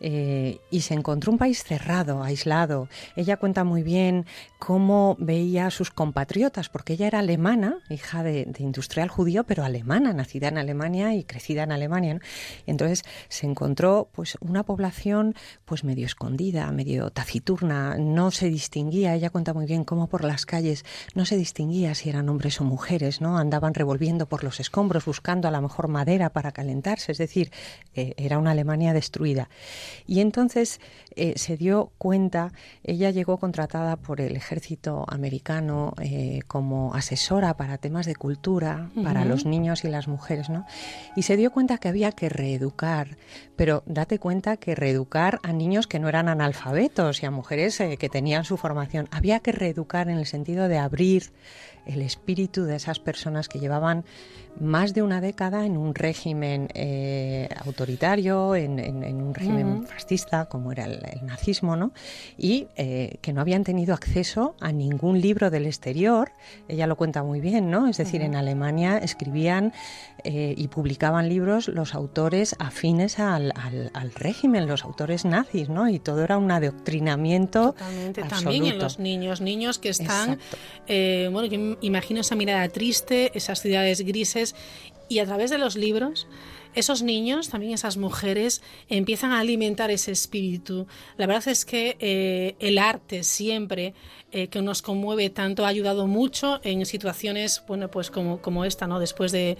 eh, y se encontró un país cerrado, aislado. Ella cuenta muy bien cómo veía a sus compatriotas, porque ella era alemana, hija de, industrial judío, pero alemana, nacida en Alemania y crecida en Alemania. Entonces se encontró pues una población pues medio escondida, medio taciturna, no se distinguía, ella cuenta muy bien cómo por las calles no se distinguía si eran hombres o mujeres, ¿no? Andaban revolviendo por los escombros buscando a la mejor madera para calentarse, es decir, eh, era una Alemania destruida. Y entonces eh, se dio cuenta, ella llegó contratada por el ejército americano eh, como asesora para temas de cultura, para los niños y las mujeres, ¿no? Y se dio cuenta que había que reeducar, pero date cuenta que reeducar a niños que no eran analfabetos y a mujeres eh, que tenían su formación, había que reeducar en el sentido de abrir el espíritu de esas personas que llevaban más de una década en un régimen eh, autoritario, en, un régimen fascista, como era el, nazismo, ¿no? y eh, que no habían tenido acceso a ningún libro del exterior. Ella lo cuenta muy bien, ¿no? Es decir, en Alemania escribían eh, y publicaban libros los autores afines al, régimen, los autores nazis, ¿no? Y todo era un adoctrinamiento Totalmente. También en los niños, niños que están, bueno, yo imagino esa mirada triste, esas ciudades grises y a través de los libros esos niños, también esas mujeres, empiezan a alimentar ese espíritu. La verdad es que eh, el arte siempre eh, que nos conmueve tanto ha ayudado mucho en situaciones, bueno, pues como, como esta, ¿no? Después de,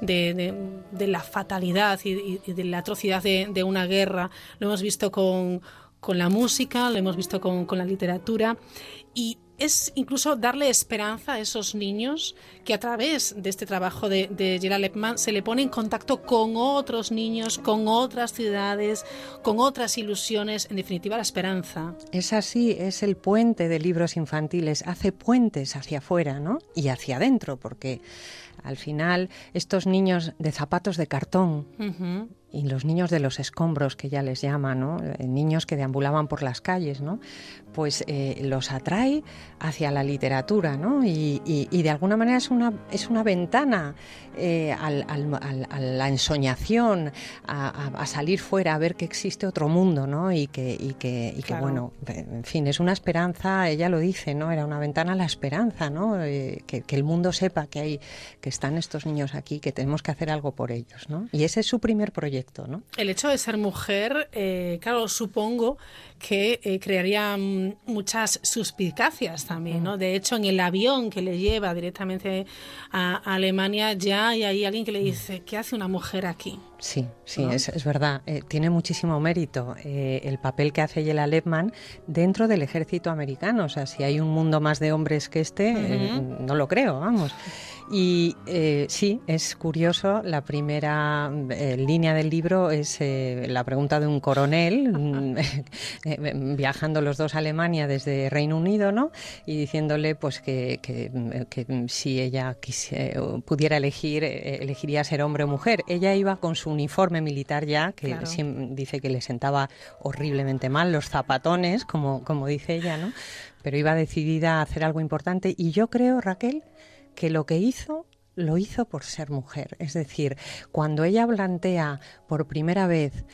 la fatalidad y, de la atrocidad de, una guerra, lo hemos visto con, la música, lo hemos visto con, con la literatura y es incluso darle esperanza a esos niños que a través de este trabajo de, de Gerald se le pone en contacto con otros niños, con otras ciudades, con otras ilusiones, en definitiva la esperanza. Es así, es el puente de libros infantiles, hace puentes hacia afuera ¿no? y hacia adentro, porque al final estos niños de zapatos de cartón, y los niños de los escombros, que ya les llaman, ¿no? Eh, niños que deambulaban por las calles, ¿no? Pues eh, los atrae hacia la literatura, ¿no? Y, de alguna manera es una, es una ventana eh, a la ensoñación, a, salir fuera, a ver que existe otro mundo, ¿no? Y que, y que, y que bueno, en fin, es una esperanza, ella lo dice, ¿no? Era una ventana a la esperanza, ¿no? que, que, el mundo sepa que hay, que están estos niños aquí, que tenemos que hacer algo por ellos, ¿no? Y ese es su primer proyecto. El hecho de ser mujer, eh, claro, supongo que eh, crearía mm, muchas suspicacias también, ¿no? De hecho, en el avión que le lleva directamente a, Alemania ya hay ahí alguien que le dice, ¿qué hace una mujer aquí? Sí, sí, es, verdad. Eh, tiene muchísimo mérito el papel que hace Yela Lepman dentro del ejército americano. O sea, si hay un mundo más de hombres que este, no lo creo, vamos. Y eh, sí, es curioso, la primera eh, línea del libro es eh, la pregunta de un coronel mm, viajando los dos a Alemania desde Reino Unido, ¿no? Y diciéndole pues que, que, si ella pudiera elegir, elegiría ser hombre o mujer. Ella iba con su uniforme militar ya, que dice que le sentaba horriblemente mal, los zapatones, como, como dice ella, ¿no? Pero iba decidida a hacer algo importante y yo creo, Raquel, que lo que hizo lo hizo por ser mujer. Es decir, cuando ella plantea por primera vez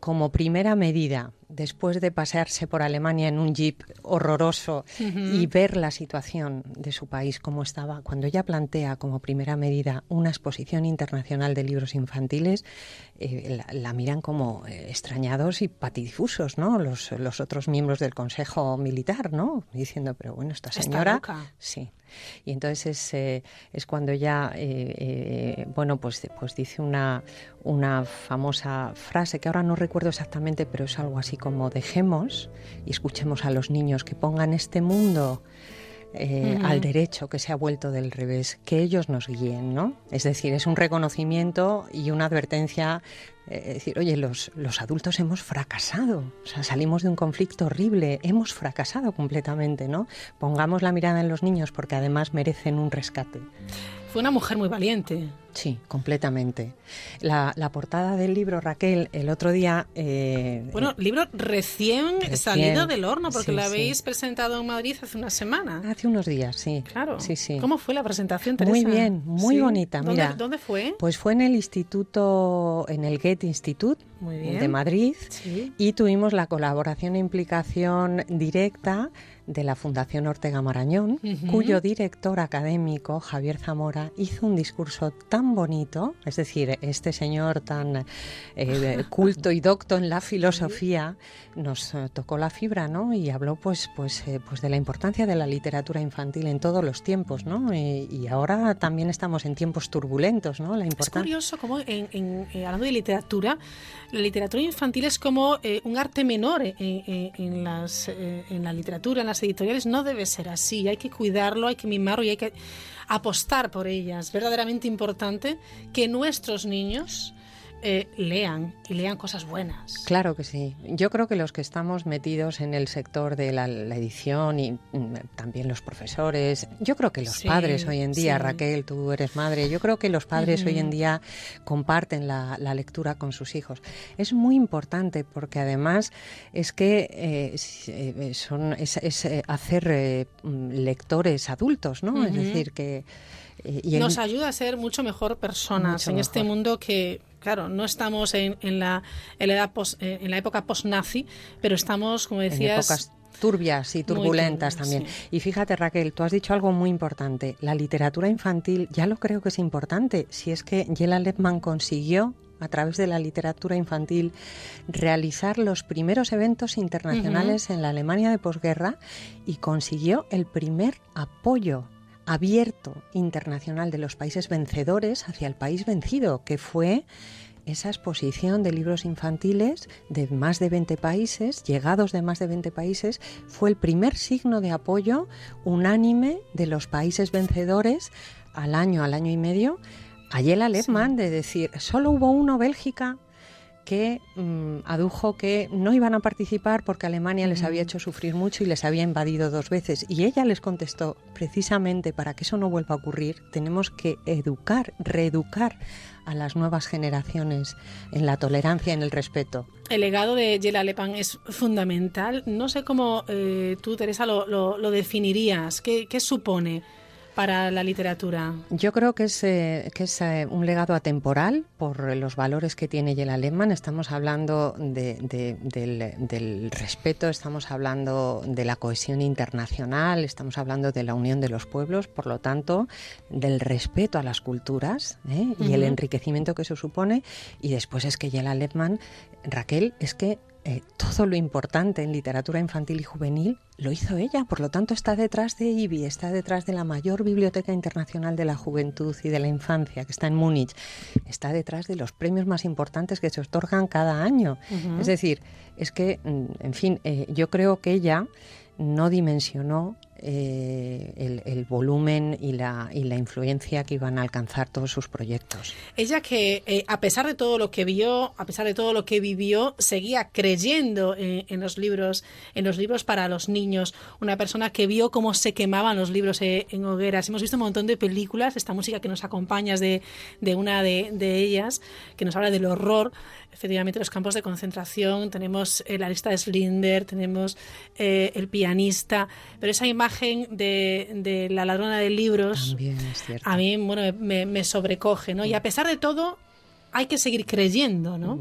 como primera medida, después de pasearse por Alemania en un jeep horroroso y ver la situación de su país como estaba, cuando ella plantea como primera medida una exposición internacional de libros infantiles, eh, la, miran como eh, extrañados y patidifusos, ¿no? Los, los, otros miembros del Consejo Militar, ¿no? Diciendo, pero bueno, esta señora... Sí, y entonces es, eh, es cuando eh, bueno, pues, pues dice una, una famosa frase que ahora no recuerdo exactamente, pero es algo así como dejemos y escuchemos a los niños que pongan este mundo al derecho que se ha vuelto del revés, que ellos nos guíen, ¿no? Es decir, es un reconocimiento y una advertencia eh, decir, oye, los, los adultos hemos fracasado, o sea, salimos de un conflicto horrible, hemos fracasado completamente, ¿no? Pongamos la mirada en los niños porque además merecen un rescate. Fue una mujer muy valiente. Sí, completamente. La, portada del libro, Raquel, el otro día... Eh, bueno, libro recién, salido del horno, porque lo habéis presentado en Madrid hace una semana. Hace unos días, sí. Claro. Sí, sí. ¿Cómo fue la presentación, Teresa? Muy bien, muy bonita. Mira, ¿Dónde, fue? Pues fue en el instituto, en el Goethe Institute de Madrid, y tuvimos la colaboración e implicación directa de la Fundación Ortega Marañón, cuyo director académico, Javier Zamora, hizo un discurso tan bonito, es decir, este señor tan eh, culto y docto en la filosofía, nos eh, tocó la fibra, ¿no? Y habló, pues, pues, eh, pues de la importancia de la literatura infantil en todos los tiempos, ¿no? Y, ahora también estamos en tiempos turbulentos, ¿no? La Es curioso cómo, en, hablando de literatura, la literatura infantil es como un arte menor en, las, en la literatura, en las editoriales no debe ser así. Hay que cuidarlo, hay que mimarlo y hay que apostar por ellas. Verdaderamente importante que nuestros niños eh, lean y lean cosas buenas. Claro que sí. Yo creo que los que estamos metidos en el sector de la, edición y mm, también los profesores, yo creo que los padres hoy en día, Raquel, tú eres madre, yo creo que los padres hoy en día comparten la, lectura con sus hijos. Es muy importante porque además es que eh, eh, son, es, hacer lectores adultos, ¿no? Es decir, que... Nos ayuda a ser mucho mejor personas en este mundo que claro, no estamos en, la, edad eh, en la época post-nazi, pero estamos, como decías... En épocas turbias y turbulentas también. Y fíjate, Raquel, tú has dicho algo muy importante. La literatura infantil, ya lo creo que es importante, si es que Yela Lepman consiguió a través de la literatura infantil, realizar los primeros eventos internacionales en la Alemania de posguerra y consiguió el primer apoyo abierto internacional de los países vencedores hacia el país vencido, que fue esa exposición de libros infantiles de más de 20 países, llegados de más de 20 países, fue el primer signo de apoyo unánime de los países vencedores al año, al año y medio, a Yela Lepman, de decir, solo hubo uno, Bélgica, que mm, adujo que no iban a participar porque Alemania les había hecho sufrir mucho y les había invadido dos veces. Y ella les contestó, precisamente para que eso no vuelva a ocurrir, tenemos que educar, reeducar a las nuevas generaciones en la tolerancia, en el respeto. El legado de Yela Lepan es fundamental. No sé cómo eh, tú, Teresa, lo, definirías. ¿Qué, ¿Qué supone? Para la literatura? Yo creo que es, eh, que es eh, un legado atemporal por los valores que tiene Yela Lehmann. Estamos hablando del, respeto, estamos hablando de la cohesión internacional, estamos hablando de la unión de los pueblos, por lo tanto, del respeto a las culturas ¿eh? y el enriquecimiento que eso supone. Y después es que Yela Lehmann, Raquel, es que eh, todo lo importante en literatura infantil y juvenil lo hizo ella, por lo tanto está detrás de IBI, está detrás de la mayor biblioteca internacional de la juventud y de la infancia que está en Múnich, está detrás de los premios más importantes que se otorgan cada año. Es decir, es que, mm, en fin, eh, yo creo que ella no dimensionó eh, el, volumen y la, influencia que iban a alcanzar todos sus proyectos. Ella que, eh, a pesar de todo lo que vio, a pesar de todo lo que vivió, seguía creyendo en, los libros, en los libros para los niños. Una persona que vio cómo se quemaban los libros eh, en hogueras. Hemos visto un montón de películas, esta música que nos acompaña es de, una de ellas, que nos habla del horror efectivamente los campos de concentración, tenemos la lista de Slinder, tenemos el pianista, pero esa imagen de, la ladrona de libros a mí bueno, me, me sobrecoge, ¿no? Y a pesar de todo, hay que seguir creyendo, ¿no?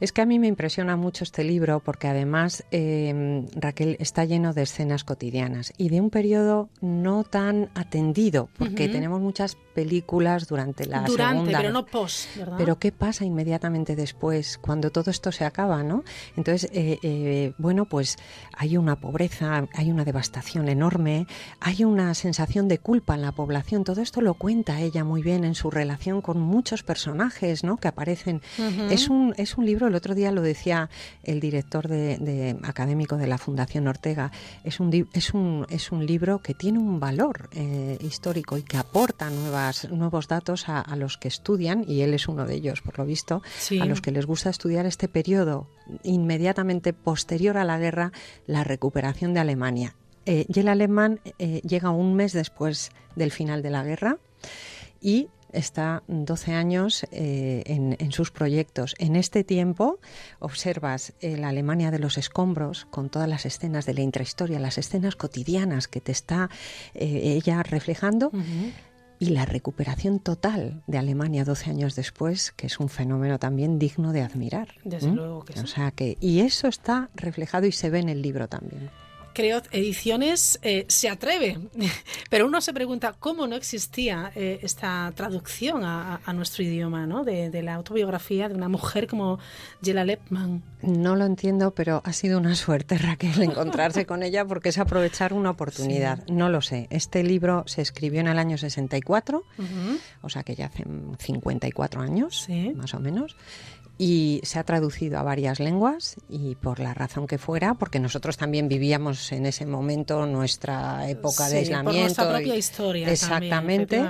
Es que a mí me impresiona mucho este libro porque además em, Raquel está lleno de escenas cotidianas y de un periodo no tan atendido porque tenemos muchas películas durante la durante, pero no post, ¿verdad? Pero qué pasa inmediatamente después cuando todo esto se acaba, ¿no? Entonces, eh, eh, bueno, pues hay una pobreza, hay una devastación enorme, hay una sensación de culpa en la población. Todo esto lo cuenta ella muy bien en su relación con muchos personajes personajes ¿no? que aparecen. es, un, es un libro, el otro día lo decía el director de, académico de la Fundación Ortega, es un, es un, es un libro que tiene un valor eh, histórico y que aporta nuevas, nuevos datos a, los que estudian, y él es uno de ellos, por lo visto, a los que les gusta estudiar este periodo inmediatamente posterior a la guerra, la recuperación de Alemania. Eh, Yel Alemán eh, llega un mes después del final de la guerra y está 12 años eh, en, sus proyectos. En este tiempo observas la Alemania de los escombros con todas las escenas de la intrahistoria, las escenas cotidianas que te está ella reflejando. Y la recuperación total de Alemania 12 años después, que es un fenómeno también digno de admirar. Desde luego que sí. O sea que, y eso está reflejado y se ve en el libro también creo, Ediciones eh, se atreve. Pero uno se pregunta cómo no existía eh, esta traducción a, nuestro idioma, ¿no? De, la autobiografía de una mujer como Jela Lepman. No lo entiendo, pero ha sido una suerte, Raquel, encontrarse con ella porque es aprovechar una oportunidad. No lo sé. Este libro se escribió en el año 64, o sea que ya hace 54 años, más o menos y se ha traducido a varias lenguas y por la razón que fuera, porque nosotros también vivíamos en ese momento nuestra época de aislamiento. Por nuestra propia historia. Exactamente.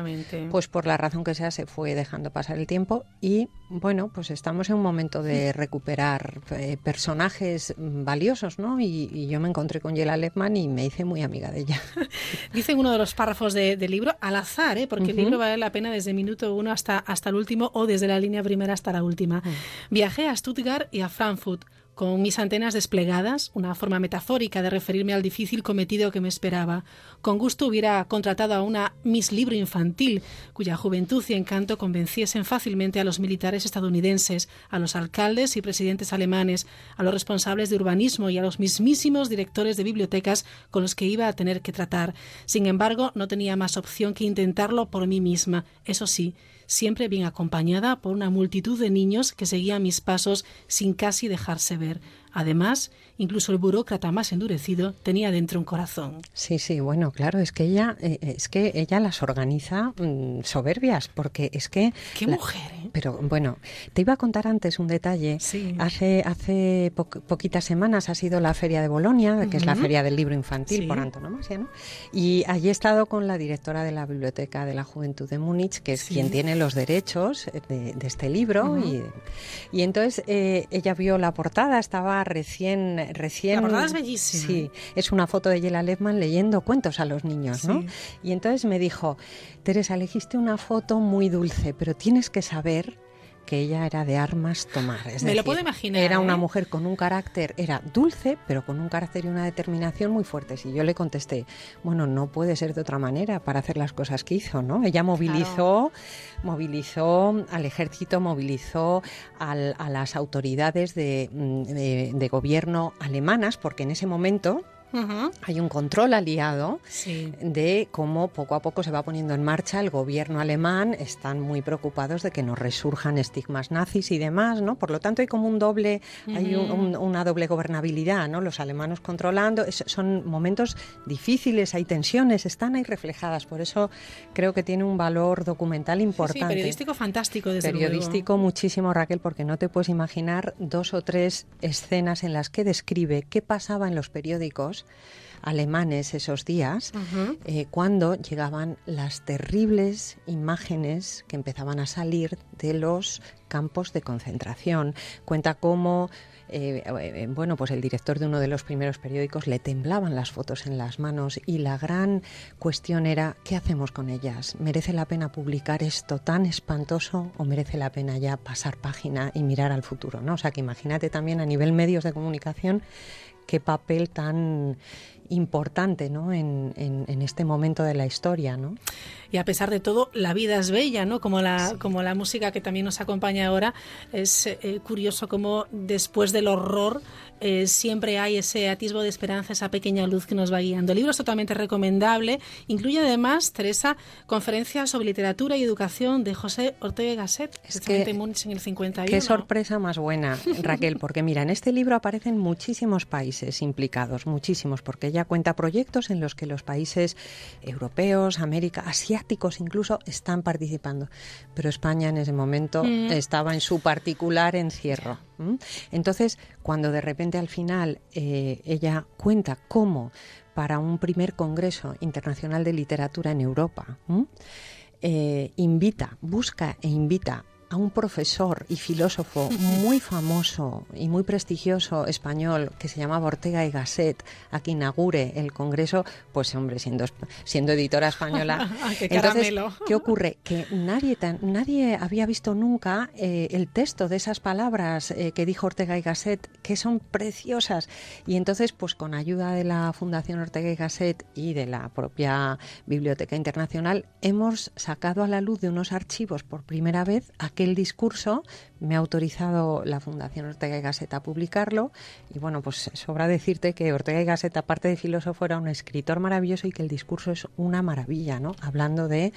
pues por la razón que sea se fue dejando pasar el tiempo y bueno, pues estamos en un momento de recuperar eh, personajes valiosos, ¿no? Y, yo me encontré con Yela Lefman y me hice muy amiga de ella. Dice en uno de los párrafos del libro, al azar, ¿eh? porque el libro vale la pena desde minuto uno hasta, hasta el último o desde la línea primera hasta la última. Viajé a Stuttgart y a Frankfurt con mis antenas desplegadas, una forma metafórica de referirme al difícil cometido que me esperaba. Con gusto hubiera contratado a una Miss Libro infantil, cuya juventud y encanto convenciesen fácilmente a los militares estadounidenses, a los alcaldes y presidentes alemanes, a los responsables de urbanismo y a los mismísimos directores de bibliotecas con los que iba a tener que tratar. Sin embargo, no tenía más opción que intentarlo por mí misma. Eso sí, siempre bien acompañada por una multitud de niños que seguían mis pasos sin casi dejarse ver ver Además, incluso el burócrata más endurecido tenía dentro un corazón. Sí, sí, bueno, claro, es que ella, eh, es que ella las organiza mm, soberbias, porque es que qué mujer. ¿eh? Pero bueno, te iba a contar antes un detalle. Sí. Hace hace poquitas semanas ha sido la feria de Bolonia, que es la feria del libro infantil por antonomasia, ¿no? Y allí he estado con la directora de la biblioteca de la Juventud de Múnich, que es quien tiene los derechos de, este libro, y, y, entonces eh, ella vio la portada, estaba recién... recién la portada es bellísima. Sí, es una foto de Yela Lefman leyendo cuentos a los niños, ¿no? Y entonces me dijo, Teresa, elegiste una foto muy dulce, pero tienes que saber que ella era de armas tomar. Me lo puedo imaginar. Era una ¿eh? mujer con un carácter, era dulce, pero con un carácter y una determinación muy fuertes. Y yo le contesté, bueno, no puede ser de otra manera para hacer las cosas que hizo, ¿no? Ella movilizó, movilizó al ejército, movilizó a las autoridades de, de gobierno alemanas, porque en ese momento hay un control aliado de cómo poco a poco se va poniendo en marcha el gobierno alemán. Están muy preocupados de que no resurjan estigmas nazis y demás, ¿no? Por lo tanto, hay como un doble, hay una doble gobernabilidad, ¿no? Los alemanes controlando. son momentos difíciles, hay tensiones, están ahí reflejadas. Por eso creo que tiene un valor documental importante. Sí, periodístico fantástico, desde Periodístico muchísimo, Raquel, porque no te puedes imaginar dos o tres escenas en las que describe qué pasaba en los periódicos alemanes esos días, eh, cuando llegaban las terribles imágenes que empezaban a salir de los campos de concentración. Cuenta cómo eh, eh, bueno, pues el director de uno de los primeros periódicos le temblaban las fotos en las manos y la gran cuestión era ¿qué hacemos con ellas? ¿Merece la pena publicar esto tan espantoso o merece la pena ya pasar página y mirar al futuro? ¿no? O sea que imagínate también a nivel medios de comunicación qué papel tan importante ¿no? en, en, este momento de la historia. ¿no? Y a pesar de todo, la vida es bella, ¿no? como, la, como la música que también nos acompaña ahora. Es eh, curioso cómo después del horror eh, siempre hay ese atisbo de esperanza, esa pequeña luz que nos va guiando. El libro es totalmente recomendable. Incluye además, Teresa, conferencias sobre literatura y educación de José Ortega Gasset, es que, en el 51. Qué sorpresa más buena, Raquel, porque mira, en este libro aparecen muchísimos países implicados, muchísimos, porque ella cuenta proyectos en los que los países europeos, América, asiáticos incluso, están participando. Pero España en ese momento mm. estaba en su particular encierro. Entonces, cuando de repente al final eh, ella cuenta cómo para un primer Congreso Internacional de Literatura en Europa, eh, invita, busca e invita a un profesor y filósofo muy famoso y muy prestigioso español que se llamaba Ortega y Gasset a que inaugure el Congreso, pues hombre, siendo, siendo editora española. qué Entonces, ¿qué ocurre? Que nadie, nadie había visto nunca eh, el texto de esas palabras eh, que dijo Ortega y Gasset, que son preciosas. Y entonces, pues con ayuda de la Fundación Ortega y Gasset y de la propia Biblioteca Internacional, hemos sacado a la luz de unos archivos por primera vez aquel el discurso me ha autorizado la Fundación Ortega y Gasset a publicarlo y bueno, pues sobra decirte que Ortega y Gasset, aparte de filósofo, era un escritor maravilloso y que el discurso es una maravilla, ¿no? Hablando de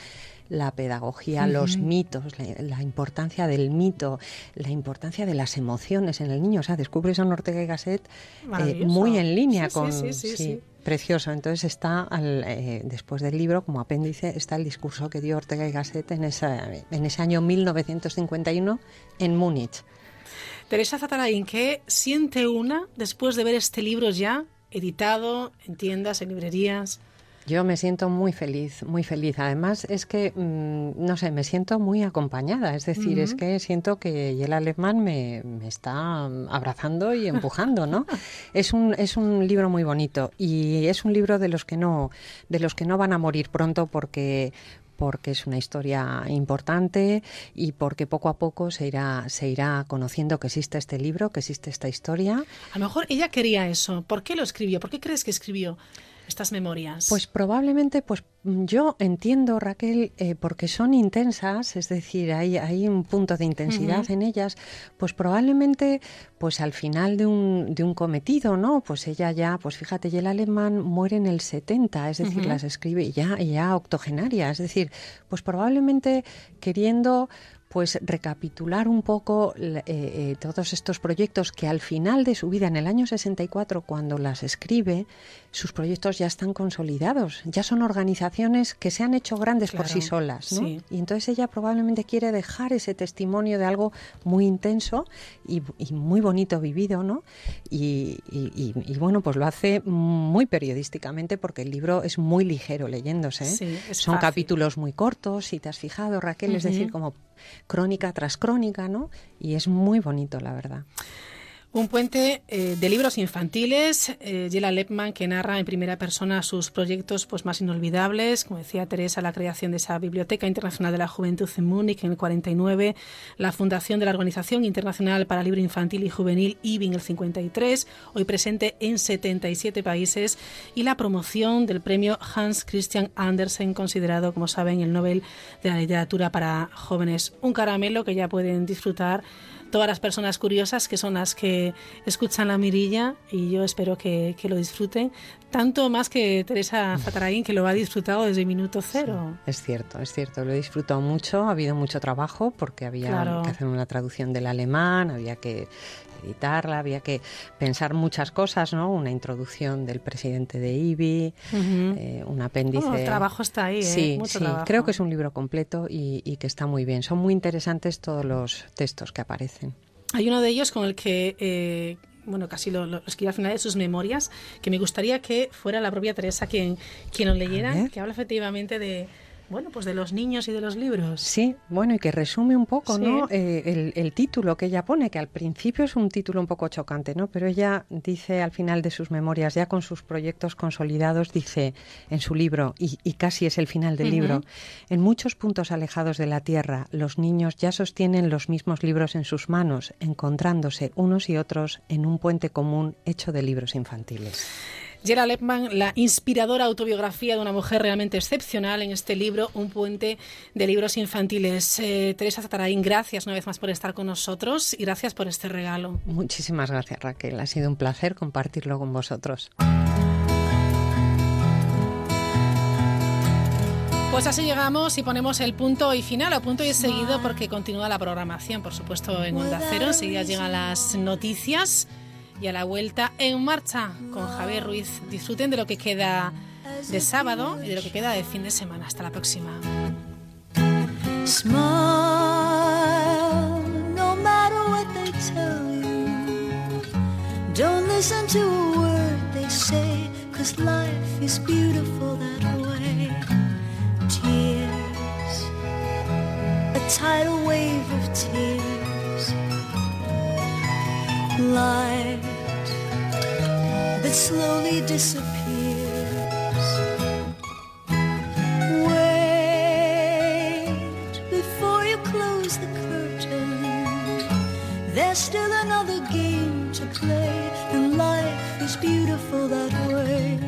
la pedagogía, los mitos, la, importancia del mito, la importancia de las emociones en el niño. O sea, descubres a un Ortega y Gasset eh, muy en línea con... Sí, precioso. Entonces está, eh, después del libro, como apéndice, está el discurso que dio Ortega y Gasset en, en ese año 1951 en Múnich. Teresa Zatarain, ¿qué siente una después de ver este libro ya editado en tiendas, en librerías? Yo me siento muy feliz, muy feliz. Además es que, mm, no sé, me siento muy acompañada. Es decir, es que siento que el alemán me, me, está abrazando y empujando, ¿no? es un es un libro muy bonito y es un libro de los que no de los que no van a morir pronto porque porque es una historia importante y porque poco a poco se irá, se irá conociendo que existe este libro, que existe esta historia. A lo mejor ella quería eso. ¿Por qué lo escribió? ¿Por qué crees que escribió? Estas memorias? Pues probablemente, pues yo entiendo, Raquel, eh, porque son intensas, es decir, hay, hay un punto de intensidad en ellas, pues probablemente, pues al final de un, de un cometido, ¿no? Pues ella ya, pues fíjate, ya el alemán muere en el 70, es decir, las escribe ya, ya octogenaria, es decir, pues probablemente queriendo pues recapitular un poco eh, eh, todos estos proyectos que al final de su vida, en el año 64, cuando las escribe, sus proyectos ya están consolidados, ya son organizaciones que se han hecho grandes por sí solas. Y entonces ella probablemente quiere dejar ese testimonio de algo muy intenso y, muy bonito vivido, ¿no? Y, bueno, pues lo hace muy periodísticamente porque el libro es muy ligero leyéndose. ¿eh? son capítulos muy cortos, si te has fijado, Raquel, es decir, como crónica tras crónica, ¿no? Y es muy bonito, la verdad. Un puente eh, de libros infantiles, eh, Lepman, que narra en primera persona sus proyectos pues, más inolvidables, como decía Teresa, la creación de esa Biblioteca Internacional de la Juventud en Múnich en el 49, la fundación de la Organización Internacional para Libro Infantil y Juvenil IBI en el 53, hoy presente en 77 países, y la promoción del premio Hans Christian Andersen, considerado, como saben, el Nobel de la Literatura para jóvenes. Un caramelo que ya pueden disfrutar todas las personas curiosas que son las que escuchan la mirilla y yo espero que, lo disfruten, tanto más que Teresa Fatarain, que lo ha disfrutado desde minuto cero. es cierto, es cierto, lo he disfrutado mucho, ha habido mucho trabajo porque había que hacer una traducción del alemán, había que editarla, había que pensar muchas cosas, ¿no? Una introducción del presidente de IBI, eh, un apéndice. el trabajo está ahí, ¿eh? Sí, sí. Creo que es un libro completo y, que está muy bien. Son muy interesantes todos los textos que aparecen. Hay uno de ellos con el que eh, bueno, casi lo, lo, escribí al final de sus memorias, que me gustaría que fuera la propia Teresa quien, quien lo leyera, que habla efectivamente de, bueno, pues de los niños y de los libros. Sí, bueno, y que resume un poco, ¿no? Eh, el, título que ella pone, que al principio es un título un poco chocante, ¿no? Pero ella dice al final de sus memorias, ya con sus proyectos consolidados, dice en su libro, y, casi es el final del libro, en muchos puntos alejados de la Tierra, los niños ya sostienen los mismos libros en sus manos, encontrándose unos y otros en un puente común hecho de libros infantiles. Gera Lepman, la inspiradora autobiografía de una mujer realmente excepcional en este libro, Un puente de libros infantiles. Eh, Teresa Zatarain, gracias una vez más por estar con nosotros y gracias por este regalo. Muchísimas gracias, Raquel. Ha sido un placer compartirlo con vosotros. Pues así llegamos y ponemos el punto y final, o punto y seguido, porque continúa la programación, por supuesto, en Onda Cero. Enseguida llegan las noticias y a la vuelta en marcha con Javier Ruiz. Disfruten de lo que queda de sábado y de lo que queda de fin de semana. Hasta la próxima. tidal wave of tears. Light that slowly disappears. Wait before you close the curtain. There's still another game to play, and life is beautiful that way.